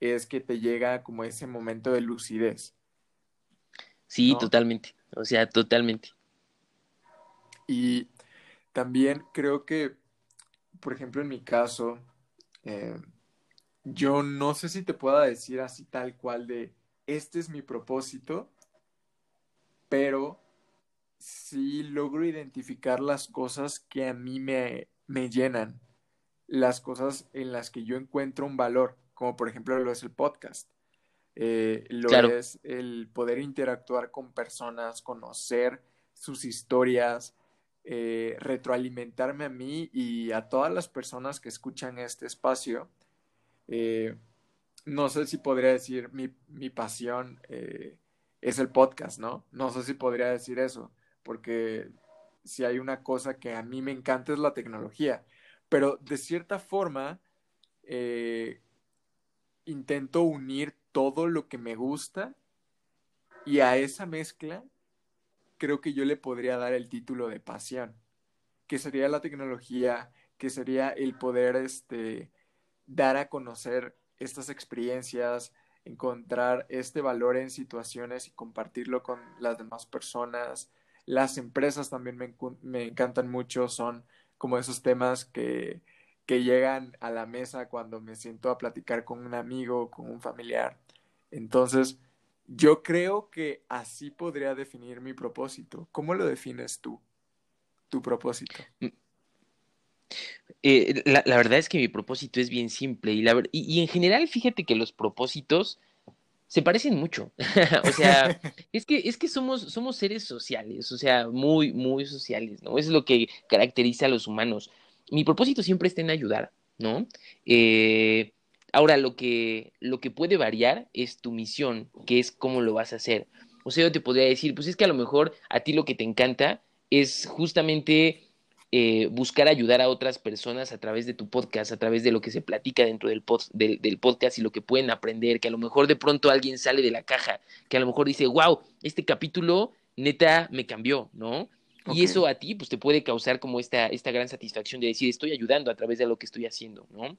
es que te llega como ese momento de lucidez. Sí, totalmente, o sea, totalmente. Y también creo que, por ejemplo, en mi caso, eh, yo no sé si te pueda decir así tal cual de, este es mi propósito, pero sí logro identificar las cosas que a mí me, me llenan, las cosas en las que yo encuentro un valor como por ejemplo lo es el podcast. Eh, lo es el poder interactuar con personas, conocer sus historias, eh, retroalimentarme a mí y a todas las personas que escuchan este espacio. Eh, no sé si podría decir mi, mi pasión es el podcast, ¿no? No sé si podría decir eso, porque si hay una cosa que a mí me encanta es la tecnología, pero de cierta forma, intento unir todo lo que me gusta y a esa mezcla creo que yo le podría dar el título de pasión, que sería la tecnología, que sería el poder este, dar a conocer estas experiencias, encontrar este valor en situaciones y compartirlo con las demás personas. Las empresas también me, me encantan mucho, son como esos temas que, que llegan a la mesa cuando me siento a platicar con un amigo, con un familiar. Entonces, yo creo que así podría definir mi propósito. ¿Cómo lo defines tú, tu propósito? Mm. Eh, la, verdad es que mi propósito es bien simple y, la, y, en general fíjate que los propósitos se parecen mucho. [LAUGHS] o sea, [LAUGHS] es que, es que somos, somos seres sociales, o sea, muy, muy sociales, ¿no? Eso es lo que caracteriza a los humanos. Mi propósito siempre está en ayudar, ¿no? Eh, ahora, lo que, lo que puede variar es tu misión, que es cómo lo vas a hacer. O sea, yo te podría decir, pues es que a lo mejor a ti lo que te encanta es justamente eh, buscar ayudar a otras personas a través de tu podcast, a través de lo que se platica dentro del, del, podcast y lo que pueden aprender, que a lo mejor de pronto alguien sale de la caja, que a lo mejor dice, wow, este capítulo neta me cambió, ¿no? Y eso a ti pues te puede causar como esta, esta gran satisfacción de decir, estoy ayudando a través de lo que estoy haciendo, ¿no?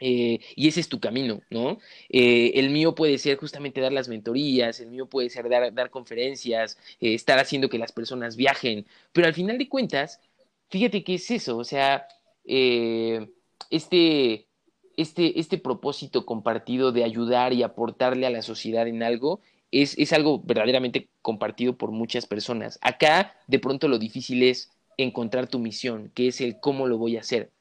Eh, y ese es tu camino, ¿no? Eh, el mío puede ser justamente dar las mentorías, el mío puede ser dar, conferencias, estar haciendo que las personas viajen, pero al final de cuentas, fíjate que es eso, o sea, eh, este, este, este propósito compartido de ayudar y aportarle a la sociedad en algo es, es algo verdaderamente compartido por muchas personas. Acá, de pronto, lo difícil es encontrar tu misión, que es el cómo lo voy a hacer.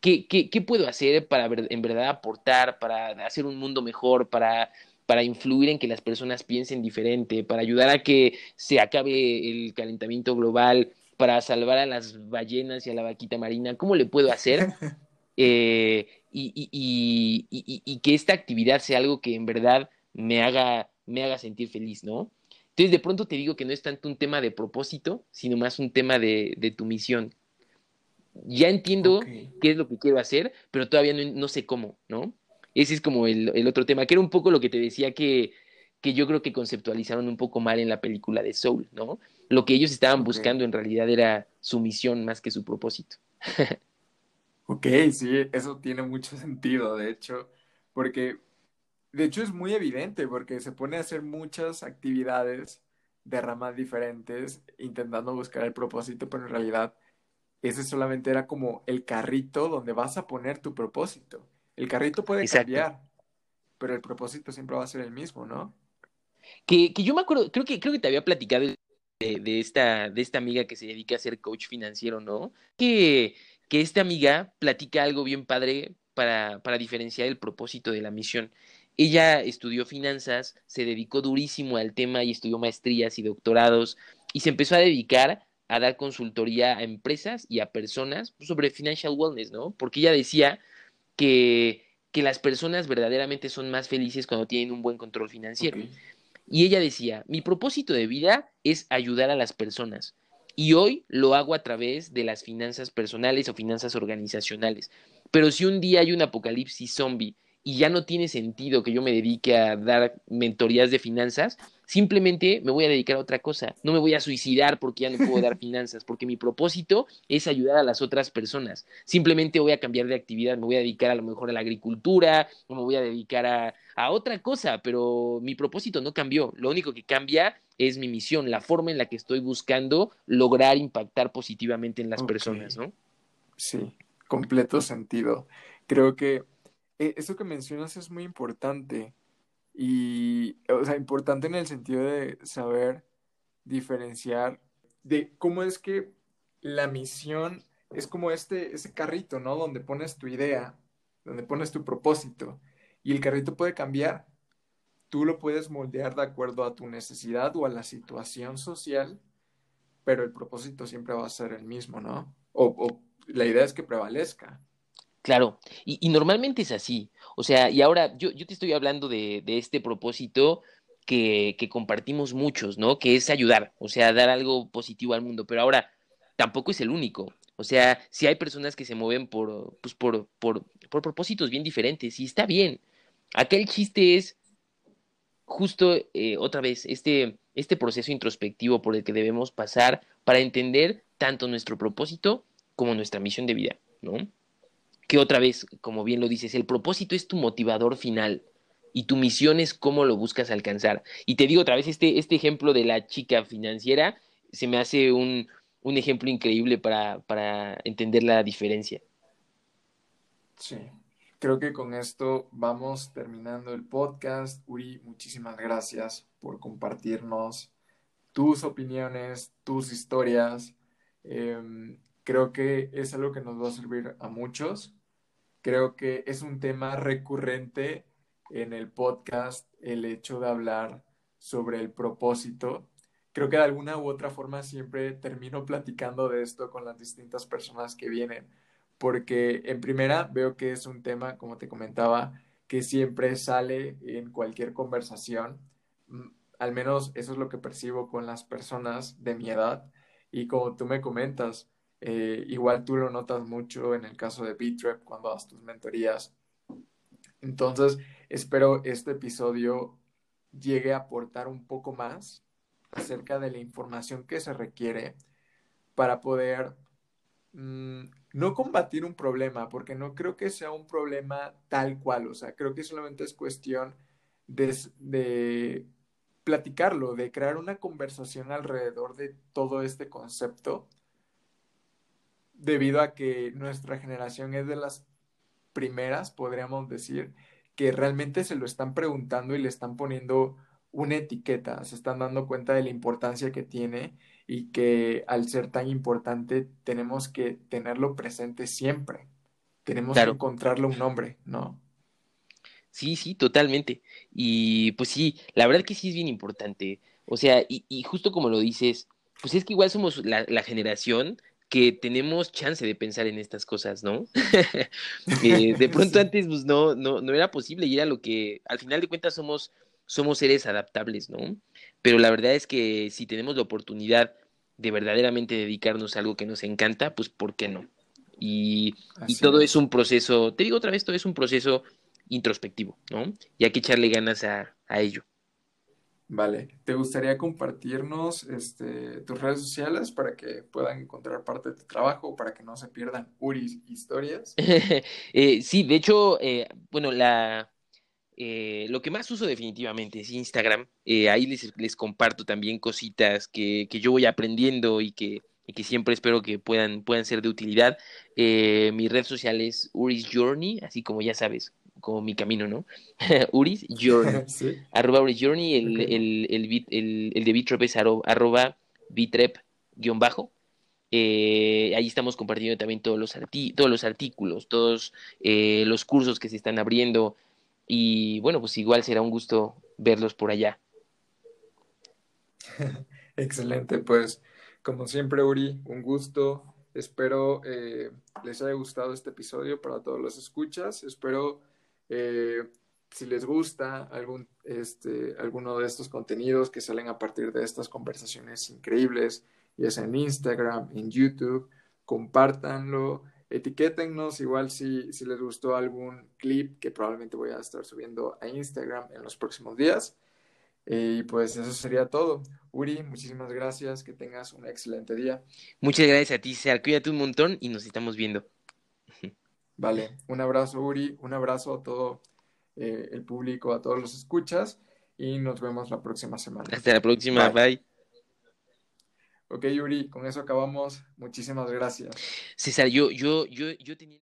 ¿Qué, qué, qué puedo hacer para en verdad aportar, para hacer un mundo mejor, para, para influir en que las personas piensen diferente, para ayudar a que se acabe el calentamiento global, para salvar a las ballenas y a la vaquita marina? ¿Cómo le puedo hacer? [LAUGHS] Eh, y, que esta actividad sea algo que en verdad me haga, me haga sentir feliz, ¿no? Entonces, de pronto te digo que no es tanto un tema de propósito, sino más un tema de, tu misión. Ya entiendo qué es lo que quiero hacer, pero todavía no, sé cómo, ¿no? Ese es como el, el, otro tema, que era un poco lo que te decía que, que yo creo que conceptualizaron un poco mal en la película de Soul, ¿no? Lo que ellos estaban buscando en realidad era su misión más que su propósito. [LAUGHS] ok, sí, eso tiene mucho sentido, de hecho, porque de hecho es muy evidente, porque se pone a hacer muchas actividades de ramas diferentes intentando buscar el propósito, pero en realidad ese solamente era como el carrito donde vas a poner tu propósito. El carrito puede cambiar, pero el propósito siempre va a ser el mismo, ¿no? Que, que yo me acuerdo, creo que, creo que te había platicado de, esta, de esta amiga que se dedica a ser coach financiero, ¿no? Que, que esta amiga platica algo bien padre para, para diferenciar el propósito de la misión. Ella estudió finanzas, se dedicó durísimo al tema y estudió maestrías y doctorados y se empezó a dedicar a dar consultoría a empresas y a personas sobre financial wellness, ¿no? Porque ella decía que, que las personas verdaderamente son más felices cuando tienen un buen control financiero. Y ella decía, mi propósito de vida es ayudar a las personas. Y hoy lo hago a través de las finanzas personales o finanzas organizacionales. Pero si un día hay un apocalipsis zombie y ya no tiene sentido que yo me dedique a dar mentorías de finanzas, simplemente me voy a dedicar a otra cosa. No me voy a suicidar porque ya no puedo dar [LAUGHS] finanzas, porque mi propósito es ayudar a las otras personas. Simplemente voy a cambiar de actividad, me voy a dedicar a lo mejor a la agricultura, o me voy a dedicar a, a otra cosa, pero mi propósito no cambió. Lo único que cambia es mi misión, la forma en la que estoy buscando lograr impactar positivamente en las personas, ¿no? Sí, completo sentido. Creo que eh, eso que mencionas es muy importante y, o sea, importante en el sentido de saber diferenciar de cómo es que la misión es como este, ese carrito, ¿no? Donde pones tu idea, donde pones tu propósito y el carrito puede cambiar. Tú lo puedes moldear de acuerdo a tu necesidad o a la situación social, pero el propósito siempre va a ser el mismo, ¿no? O, la idea es que prevalezca. Claro, y, normalmente es así. O sea, y ahora yo, te estoy hablando de, este propósito que, compartimos muchos, ¿no? Que es ayudar, o sea, dar algo positivo al mundo, pero ahora tampoco es el único. O sea, si hay personas que se mueven por, pues por, por, por propósitos bien diferentes, y está bien. Acá el chiste es justo eh, otra vez este, este proceso introspectivo por el que debemos pasar para entender tanto nuestro propósito como nuestra misión de vida, ¿no? Que otra vez, como bien lo dices, el propósito es tu motivador final y tu misión es cómo lo buscas alcanzar. Y te digo otra vez, este, este ejemplo de la chica financiera se me hace un, un ejemplo increíble para, para entender la diferencia. Sí, creo que con esto vamos terminando el podcast. Uri, muchísimas gracias por compartirnos tus opiniones, tus historias. Em, creo que es algo que nos va a servir a muchos. Creo que es un tema recurrente en el podcast el hecho de hablar sobre el propósito. Creo que de alguna u otra forma siempre termino platicando de esto con las distintas personas que vienen, porque en primera veo que es un tema, como te comentaba, que siempre sale en cualquier conversación. Mm, al menos eso es lo que percibo con las personas de mi edad. Y como tú me comentas, eh, igual tú lo notas mucho en el caso de Bitrep cuando das tus mentorías. Entonces, espero este episodio llegue a aportar un poco más acerca de la información que se requiere para poder mm, no combatir un problema, porque no creo que sea un problema tal cual, o sea, creo que solamente es cuestión de, de platicarlo, de crear una conversación alrededor de todo este concepto, debido a que nuestra generación es de las primeras, podríamos decir, que realmente se lo están preguntando y le están poniendo una etiqueta, se están dando cuenta de la importancia que tiene y que al ser tan importante tenemos que tenerlo presente siempre. Tenemos que encontrarle un nombre, ¿no? Sí, sí, totalmente. Y pues sí, la verdad que sí es bien importante. O sea, y, y justo como lo dices, pues es que igual somos la, la generación que tenemos chance de pensar en estas cosas, ¿no? [LAUGHS] Eh, de pronto antes pues no, no, no era posible y era lo que al final de cuentas somos, somos seres adaptables, ¿no? Pero la verdad es que si tenemos la oportunidad de verdaderamente dedicarnos a algo que nos encanta, pues ¿por qué no? Y, y todo es. un proceso, te digo otra vez, todo es un proceso introspectivo, ¿no? Y hay que echarle ganas a, a ello. Vale, ¿te gustaría compartirnos este, tus redes sociales para que puedan encontrar parte de tu trabajo, para que no se pierdan Uri's historias? [LAUGHS] eh, sí, de hecho, eh, bueno, la, eh, lo que más uso definitivamente es Instagram. Eh, ahí les, comparto también cositas que, que yo voy aprendiendo y que, que, siempre espero que puedan, puedan ser de utilidad. mi red social es Uri's Journey, así como ya sabes, como mi camino, ¿no? [LAUGHS] Uris Journey. [LAUGHS] Arroba Uris Journey, el, el, el, el, de Bitrep es arroba Bitrep guion bajo. Eh, ahí estamos compartiendo también todos los, todos los artículos, todos eh, los cursos que se están abriendo. Y bueno, pues igual será un gusto verlos por allá. [LAUGHS] Excelente, pues como siempre, Uri, un gusto. Espero eh, les haya gustado este episodio para todos los escuchas. Espero eh, si les gusta algún, este, alguno de estos contenidos que salen a partir de estas conversaciones increíbles, ya sea en Instagram, en YouTube, compártanlo, etiquétennos igual si, si les gustó algún clip que probablemente voy a estar subiendo a Instagram en los próximos días. Y pues eso sería todo. Uri, muchísimas gracias, que tengas un excelente día. Muchas gracias a ti, César. Cuídate un montón y nos estamos viendo. Vale, un abrazo Uri, un abrazo a todo eh, el público, a todos los escuchas y nos vemos la próxima semana. Hasta la próxima, bye. Ok, Yuri, con eso acabamos. Muchísimas gracias. César, yo, yo, yo, yo tenía...